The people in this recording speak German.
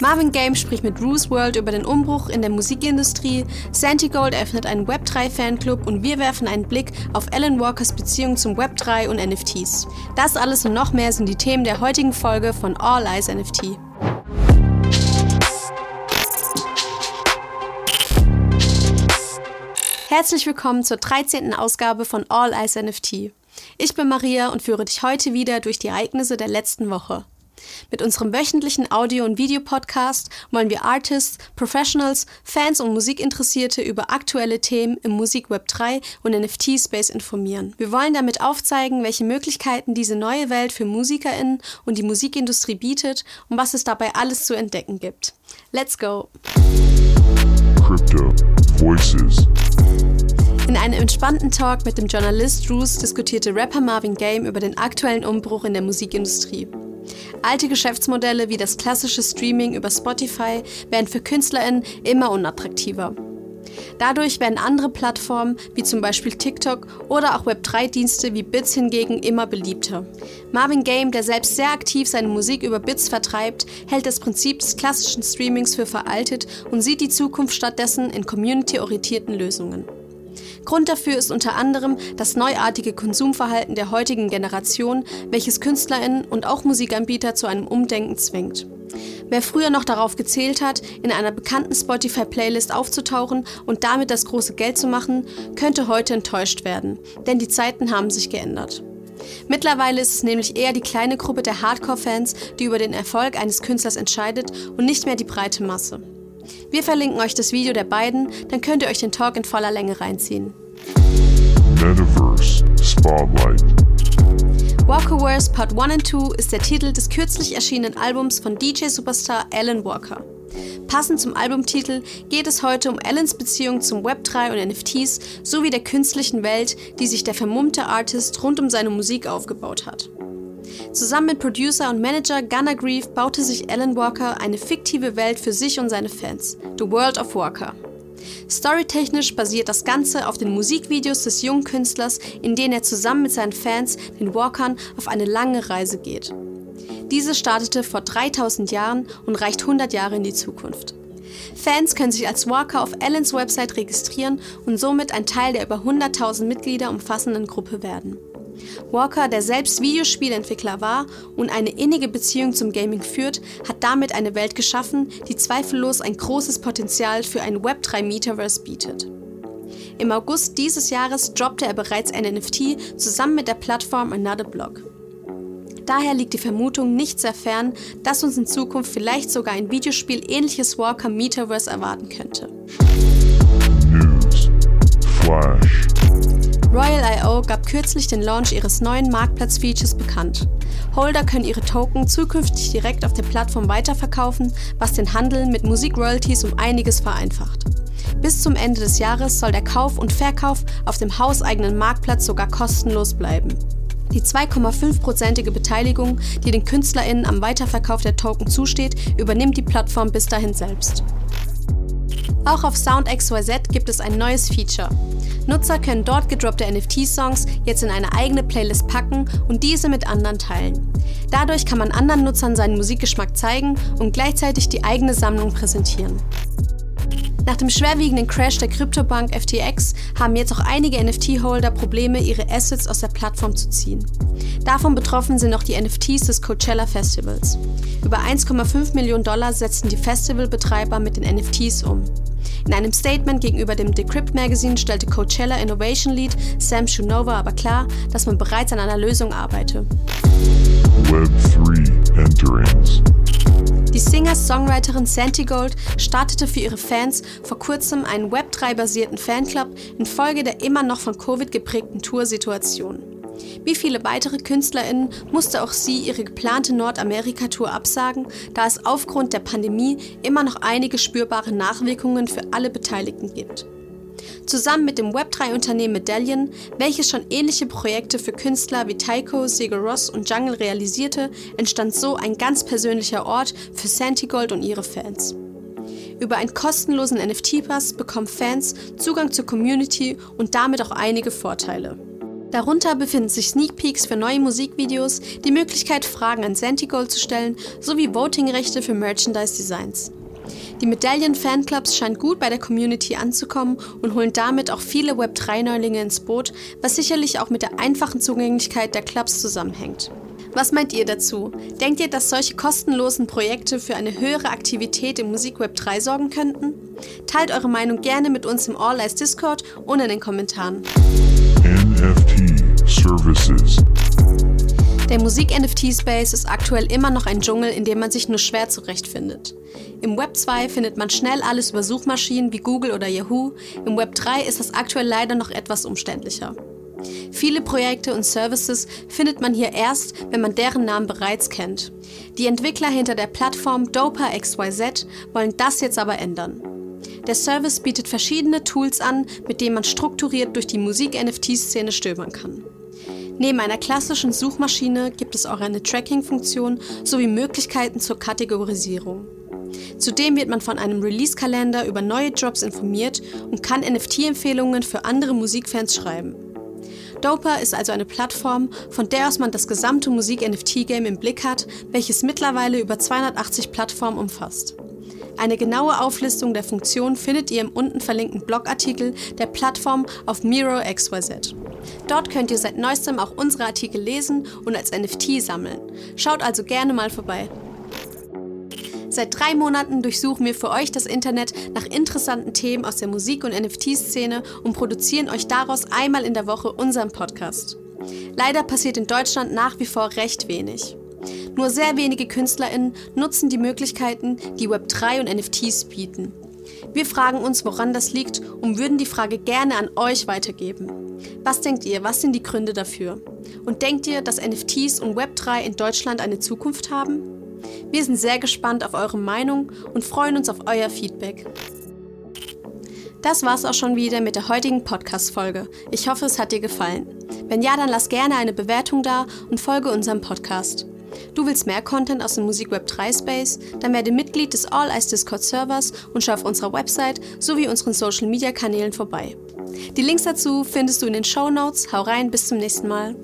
Marvin Game spricht mit Bruce World über den Umbruch in der Musikindustrie, Santigold eröffnet einen Web3-Fanclub und wir werfen einen Blick auf Alan Walkers Beziehung zum Web3 und NFTs. Das alles und noch mehr sind die Themen der heutigen Folge von All Eyes NFT. Herzlich willkommen zur 13. Ausgabe von All Eyes NFT. Ich bin Maria und führe dich heute wieder durch die Ereignisse der letzten Woche. Mit unserem wöchentlichen Audio- und Videopodcast wollen wir Artists, Professionals, Fans und Musikinteressierte über aktuelle Themen im Musikweb 3 und NFT-Space informieren. Wir wollen damit aufzeigen, welche Möglichkeiten diese neue Welt für MusikerInnen und die Musikindustrie bietet und was es dabei alles zu entdecken gibt. Let's go! Crypto Voices in einem entspannten Talk mit dem Journalist Roos diskutierte Rapper Marvin Game über den aktuellen Umbruch in der Musikindustrie. Alte Geschäftsmodelle wie das klassische Streaming über Spotify werden für KünstlerInnen immer unattraktiver. Dadurch werden andere Plattformen wie zum Beispiel TikTok oder auch Web3-Dienste wie Bits hingegen immer beliebter. Marvin Game, der selbst sehr aktiv seine Musik über Bits vertreibt, hält das Prinzip des klassischen Streamings für veraltet und sieht die Zukunft stattdessen in community-orientierten Lösungen. Grund dafür ist unter anderem das neuartige Konsumverhalten der heutigen Generation, welches Künstlerinnen und auch Musikanbieter zu einem Umdenken zwingt. Wer früher noch darauf gezählt hat, in einer bekannten Spotify-Playlist aufzutauchen und damit das große Geld zu machen, könnte heute enttäuscht werden, denn die Zeiten haben sich geändert. Mittlerweile ist es nämlich eher die kleine Gruppe der Hardcore-Fans, die über den Erfolg eines Künstlers entscheidet und nicht mehr die breite Masse. Wir verlinken euch das Video der beiden, dann könnt ihr euch den Talk in voller Länge reinziehen. Metaverse Spotlight Walkerverse Part 1 and 2 ist der Titel des kürzlich erschienenen Albums von DJ-Superstar Alan Walker. Passend zum Albumtitel geht es heute um Alans Beziehung zum Web3 und NFTs sowie der künstlichen Welt, die sich der vermummte Artist rund um seine Musik aufgebaut hat. Zusammen mit Producer und Manager Gunnar Grieve baute sich Alan Walker eine fiktive Welt für sich und seine Fans, The World of Walker. Storytechnisch basiert das Ganze auf den Musikvideos des jungen Künstlers, in denen er zusammen mit seinen Fans, den Walkern, auf eine lange Reise geht. Diese startete vor 3000 Jahren und reicht 100 Jahre in die Zukunft. Fans können sich als Walker auf Allens Website registrieren und somit ein Teil der über 100.000 Mitglieder umfassenden Gruppe werden. Walker, der selbst Videospielentwickler war und eine innige Beziehung zum Gaming führt, hat damit eine Welt geschaffen, die zweifellos ein großes Potenzial für ein Web3 Metaverse bietet. Im August dieses Jahres droppte er bereits ein NFT zusammen mit der Plattform Another Block. Daher liegt die Vermutung nicht sehr fern, dass uns in Zukunft vielleicht sogar ein Videospiel ähnliches Walker Metaverse erwarten könnte. News. Flash. Royal.io gab kürzlich den Launch ihres neuen Marktplatz-Features bekannt. Holder können ihre Token zukünftig direkt auf der Plattform weiterverkaufen, was den Handel mit Musik-Royalties um einiges vereinfacht. Bis zum Ende des Jahres soll der Kauf und Verkauf auf dem hauseigenen Marktplatz sogar kostenlos bleiben. Die 2,5-prozentige Beteiligung, die den KünstlerInnen am Weiterverkauf der Token zusteht, übernimmt die Plattform bis dahin selbst. Auch auf SoundXYZ gibt es ein neues Feature. Nutzer können dort gedroppte NFT-Songs jetzt in eine eigene Playlist packen und diese mit anderen teilen. Dadurch kann man anderen Nutzern seinen Musikgeschmack zeigen und gleichzeitig die eigene Sammlung präsentieren. Nach dem schwerwiegenden Crash der Kryptobank FTX haben jetzt auch einige NFT-Holder Probleme, ihre Assets aus der Plattform zu ziehen. Davon betroffen sind auch die NFTs des Coachella Festivals. Über 1,5 Millionen Dollar setzten die Festivalbetreiber mit den NFTs um. In einem Statement gegenüber dem Decrypt Magazine stellte Coachella Innovation Lead Sam Shunova aber klar, dass man bereits an einer Lösung arbeite. Web3 Enterings. Die Singer-Songwriterin Santi Gold startete für ihre Fans vor kurzem einen Web3-basierten Fanclub infolge der immer noch von Covid geprägten Toursituation. Wie viele weitere KünstlerInnen musste auch sie ihre geplante Nordamerika-Tour absagen, da es aufgrund der Pandemie immer noch einige spürbare Nachwirkungen für alle Beteiligten gibt. Zusammen mit dem Web3-Unternehmen Medallion, welches schon ähnliche Projekte für Künstler wie Taiko, Sigur Ross und Jungle realisierte, entstand so ein ganz persönlicher Ort für Santigold und ihre Fans. Über einen kostenlosen NFT-Pass bekommen Fans Zugang zur Community und damit auch einige Vorteile. Darunter befinden sich Sneak Peeks für neue Musikvideos, die Möglichkeit, Fragen an Santigold zu stellen, sowie Votingrechte für Merchandise-Designs. Die Medaillen-Fanclubs scheinen gut bei der Community anzukommen und holen damit auch viele Web3-Neulinge ins Boot, was sicherlich auch mit der einfachen Zugänglichkeit der Clubs zusammenhängt. Was meint ihr dazu? Denkt ihr, dass solche kostenlosen Projekte für eine höhere Aktivität im Musikweb 3 sorgen könnten? Teilt eure Meinung gerne mit uns im All Eyes Discord und in den Kommentaren. Der Musik-NFT-Space ist aktuell immer noch ein Dschungel, in dem man sich nur schwer zurechtfindet. Im Web 2 findet man schnell alles über Suchmaschinen wie Google oder Yahoo, im Web 3 ist das aktuell leider noch etwas umständlicher. Viele Projekte und Services findet man hier erst, wenn man deren Namen bereits kennt. Die Entwickler hinter der Plattform Dopa XYZ wollen das jetzt aber ändern. Der Service bietet verschiedene Tools an, mit denen man strukturiert durch die Musik-NFT-Szene stöbern kann. Neben einer klassischen Suchmaschine gibt es auch eine Tracking-Funktion sowie Möglichkeiten zur Kategorisierung. Zudem wird man von einem Release-Kalender über neue Drops informiert und kann NFT-Empfehlungen für andere Musikfans schreiben. Doper ist also eine Plattform, von der aus man das gesamte Musik-NFT-Game im Blick hat, welches mittlerweile über 280 Plattformen umfasst. Eine genaue Auflistung der Funktionen findet ihr im unten verlinkten Blogartikel der Plattform auf Miro XYZ. Dort könnt ihr seit neuestem auch unsere Artikel lesen und als NFT sammeln. Schaut also gerne mal vorbei. Seit drei Monaten durchsuchen wir für euch das Internet nach interessanten Themen aus der Musik- und NFT-Szene und produzieren euch daraus einmal in der Woche unseren Podcast. Leider passiert in Deutschland nach wie vor recht wenig. Nur sehr wenige KünstlerInnen nutzen die Möglichkeiten, die Web3 und NFTs bieten. Wir fragen uns, woran das liegt und würden die Frage gerne an euch weitergeben. Was denkt ihr, was sind die Gründe dafür? Und denkt ihr, dass NFTs und Web3 in Deutschland eine Zukunft haben? Wir sind sehr gespannt auf eure Meinung und freuen uns auf euer Feedback. Das war's auch schon wieder mit der heutigen Podcast-Folge. Ich hoffe, es hat dir gefallen. Wenn ja, dann lass gerne eine Bewertung da und folge unserem Podcast. Du willst mehr Content aus dem Musikweb 3 Space? Dann werde Mitglied des All Eyes Discord Servers und schau auf unserer Website sowie unseren Social Media Kanälen vorbei. Die Links dazu findest du in den Show Notes. Hau rein, bis zum nächsten Mal.